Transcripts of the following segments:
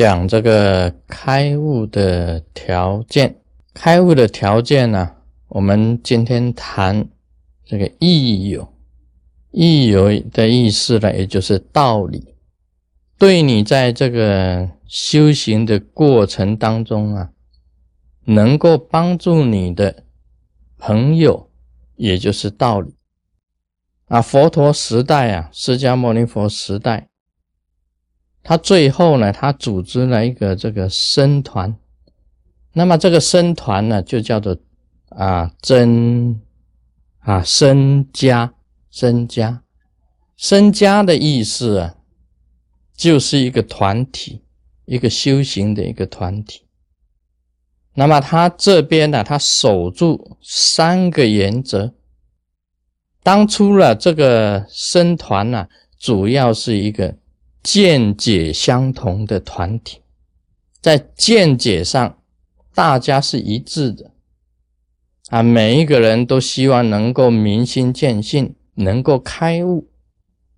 讲这个开悟的条件。开悟的条件呢，我们今天谈这个义有。义有的意思呢，也就是道理，对你在这个修行的过程当中啊，能够帮助你的朋友，也就是道理。啊，佛陀时代啊，释迦牟尼佛时代。他最后呢，他组织了一个这个僧团，那么这个僧团呢，就叫做啊真啊僧家，僧家，僧家的意思啊，就是一个团体，一个修行的一个团体。那么他这边呢，他守住三个原则。当初了这个僧团呢，主要是一个。见解相同的团体，在见解上大家是一致的啊，每一个人都希望能够明心见性，能够开悟，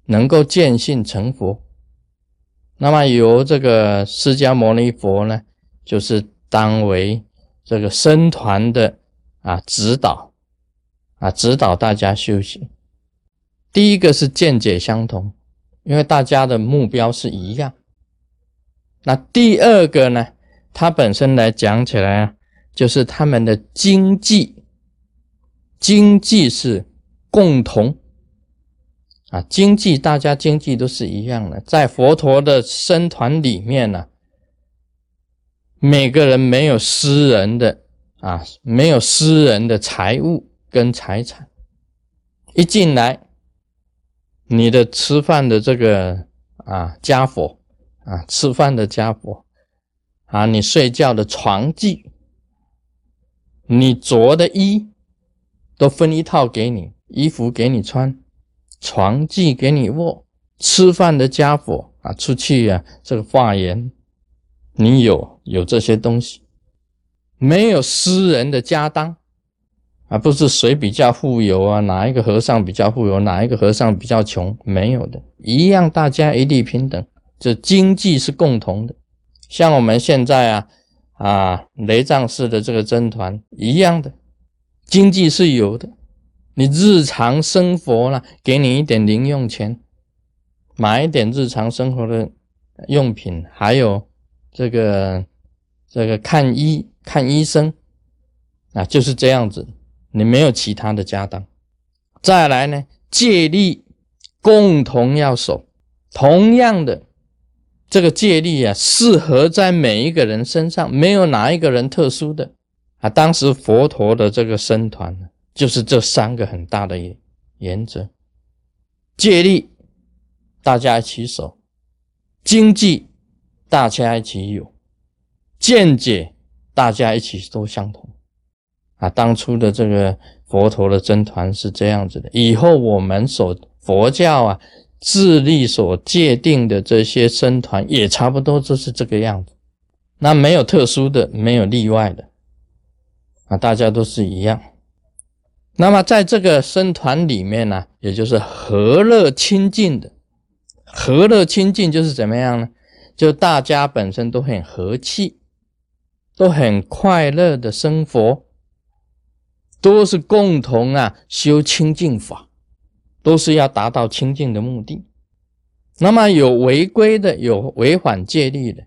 能够见性成佛。那么由这个释迦牟尼佛呢，就是当为这个僧团的啊指导啊，指导大家修行。第一个是见解相同。因为大家的目标是一样，那第二个呢？它本身来讲起来啊，就是他们的经济，经济是共同啊，经济大家经济都是一样的。在佛陀的僧团里面呢，每个人没有私人的啊，没有私人的财物跟财产，一进来。你的吃饭的这个啊家伙啊，吃饭的家伙啊，你睡觉的床具，你着的衣，都分一套给你，衣服给你穿，床具给你卧，吃饭的家伙啊，出去啊这个化缘，你有有这些东西，没有私人的家当。而不是谁比较富有啊？哪一个和尚比较富有？哪一个和尚比较穷？没有的，一样，大家一律平等。这经济是共同的，像我们现在啊啊雷藏寺的这个僧团一样的，经济是有的。你日常生活呢，给你一点零用钱，买一点日常生活的用品，还有这个这个看医看医生啊，就是这样子。你没有其他的家当，再来呢？戒律共同要守，同样的这个戒律啊，适合在每一个人身上，没有哪一个人特殊的啊。当时佛陀的这个僧团呢，就是这三个很大的原则：戒律大家一起守，经济大家一起有，见解大家一起都相同。啊，当初的这个佛陀的僧团是这样子的，以后我们所佛教啊自立所界定的这些僧团也差不多都是这个样子，那没有特殊的，没有例外的，啊，大家都是一样。那么在这个僧团里面呢，也就是和乐清净的，和乐清净就是怎么样呢？就大家本身都很和气，都很快乐的生活。都是共同啊修清净法，都是要达到清净的目的。那么有违规的，有违反戒律的，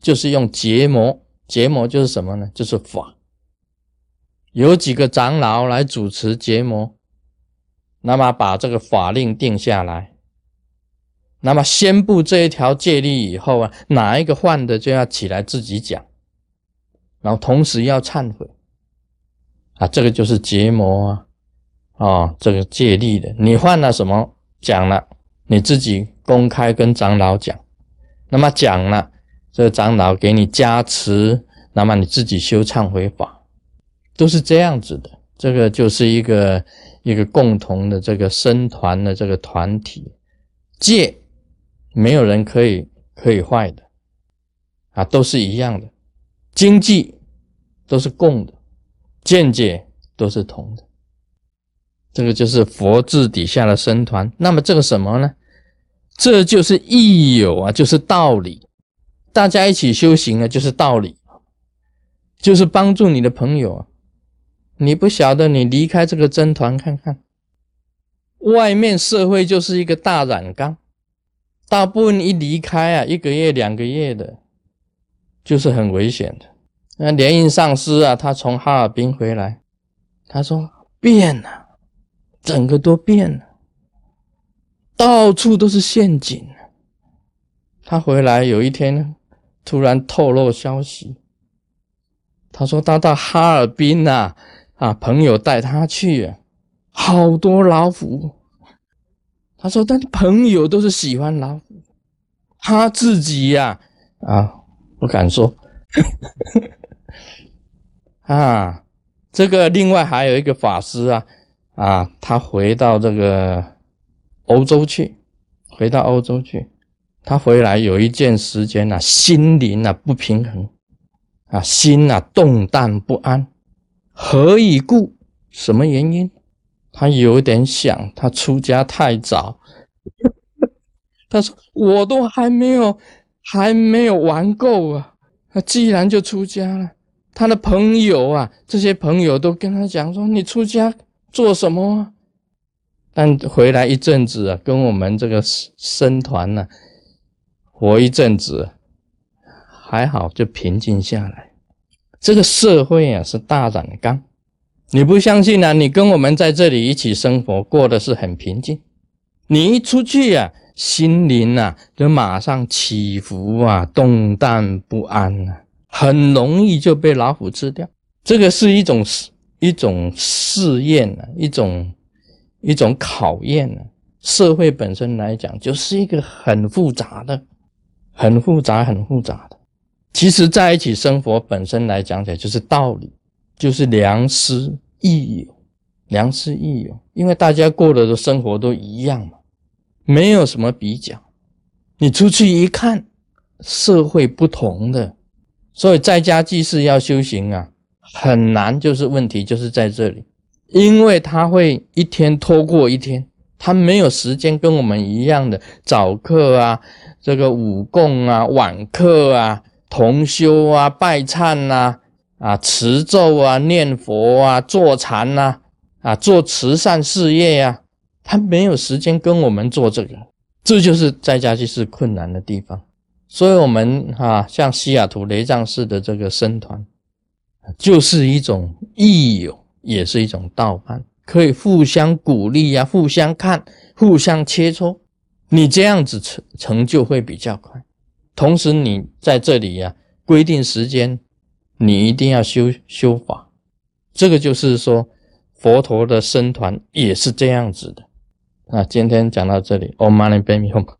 就是用结魔。结魔就是什么呢？就是法。有几个长老来主持结魔，那么把这个法令定下来，那么宣布这一条戒律以后啊，哪一个犯的就要起来自己讲，然后同时要忏悔。啊，这个就是结魔啊，啊，这个借力的，你犯了什么？讲了，你自己公开跟长老讲，那么讲了，这个长老给你加持，那么你自己修忏悔法，都是这样子的。这个就是一个一个共同的这个僧团的这个团体，戒没有人可以可以坏的，啊，都是一样的，经济都是共的。见解都是同的，这个就是佛字底下的僧团。那么这个什么呢？这就是义友啊，就是道理。大家一起修行啊，就是道理，就是帮助你的朋友啊。你不晓得，你离开这个僧团看看，外面社会就是一个大染缸，大部分一离开啊，一个月两个月的，就是很危险的。那联营上司啊，他从哈尔滨回来，他说变了，整个都变了，到处都是陷阱。他回来有一天。突然透露消息，他说他到哈尔滨呐，啊，朋友带他去，好多老虎。他说，但朋友都是喜欢老虎，他自己呀，啊，不敢说。啊，这个另外还有一个法师啊，啊，他回到这个欧洲去，回到欧洲去。他回来有一件时间呐，心灵啊不平衡，啊心啊动荡不安，何以故？什么原因？他有点想，他出家太早。他说：“我都还没有，还没有玩够啊！他既然就出家了，他的朋友啊，这些朋友都跟他讲说：‘你出家做什么？’但回来一阵子啊，跟我们这个僧团呢。”活一阵子还好，就平静下来。这个社会啊是大染缸，你不相信啊？你跟我们在这里一起生活，过的是很平静。你一出去呀，心灵啊就马上起伏啊，动荡不安啊，很容易就被老虎吃掉。这个是一种一种试验啊，一种一种考验啊。社会本身来讲，就是一个很复杂的。很复杂，很复杂的。其实在一起生活本身来讲起来，就是道理，就是良师益友，良师益友。因为大家过的生活都一样嘛，没有什么比较。你出去一看，社会不同的，所以在家祭祀要修行啊，很难。就是问题就是在这里，因为他会一天拖过一天，他没有时间跟我们一样的早课啊。这个午供啊、晚课啊、同修啊、拜忏呐、啊持咒啊、念佛啊、坐禅呐、啊做慈善事业呀，他没有时间跟我们做这个，这就是在家祭祀困难的地方。所以，我们哈像西雅图雷藏寺的这个僧团，就是一种益友，也是一种道伴，可以互相鼓励呀，互相看，互相切磋。你这样子成成就会比较快，同时你在这里呀规定时间，你一定要修修法，这个就是说佛陀的僧团也是这样子的。那今天讲到这里，Om Mani Padme Hum。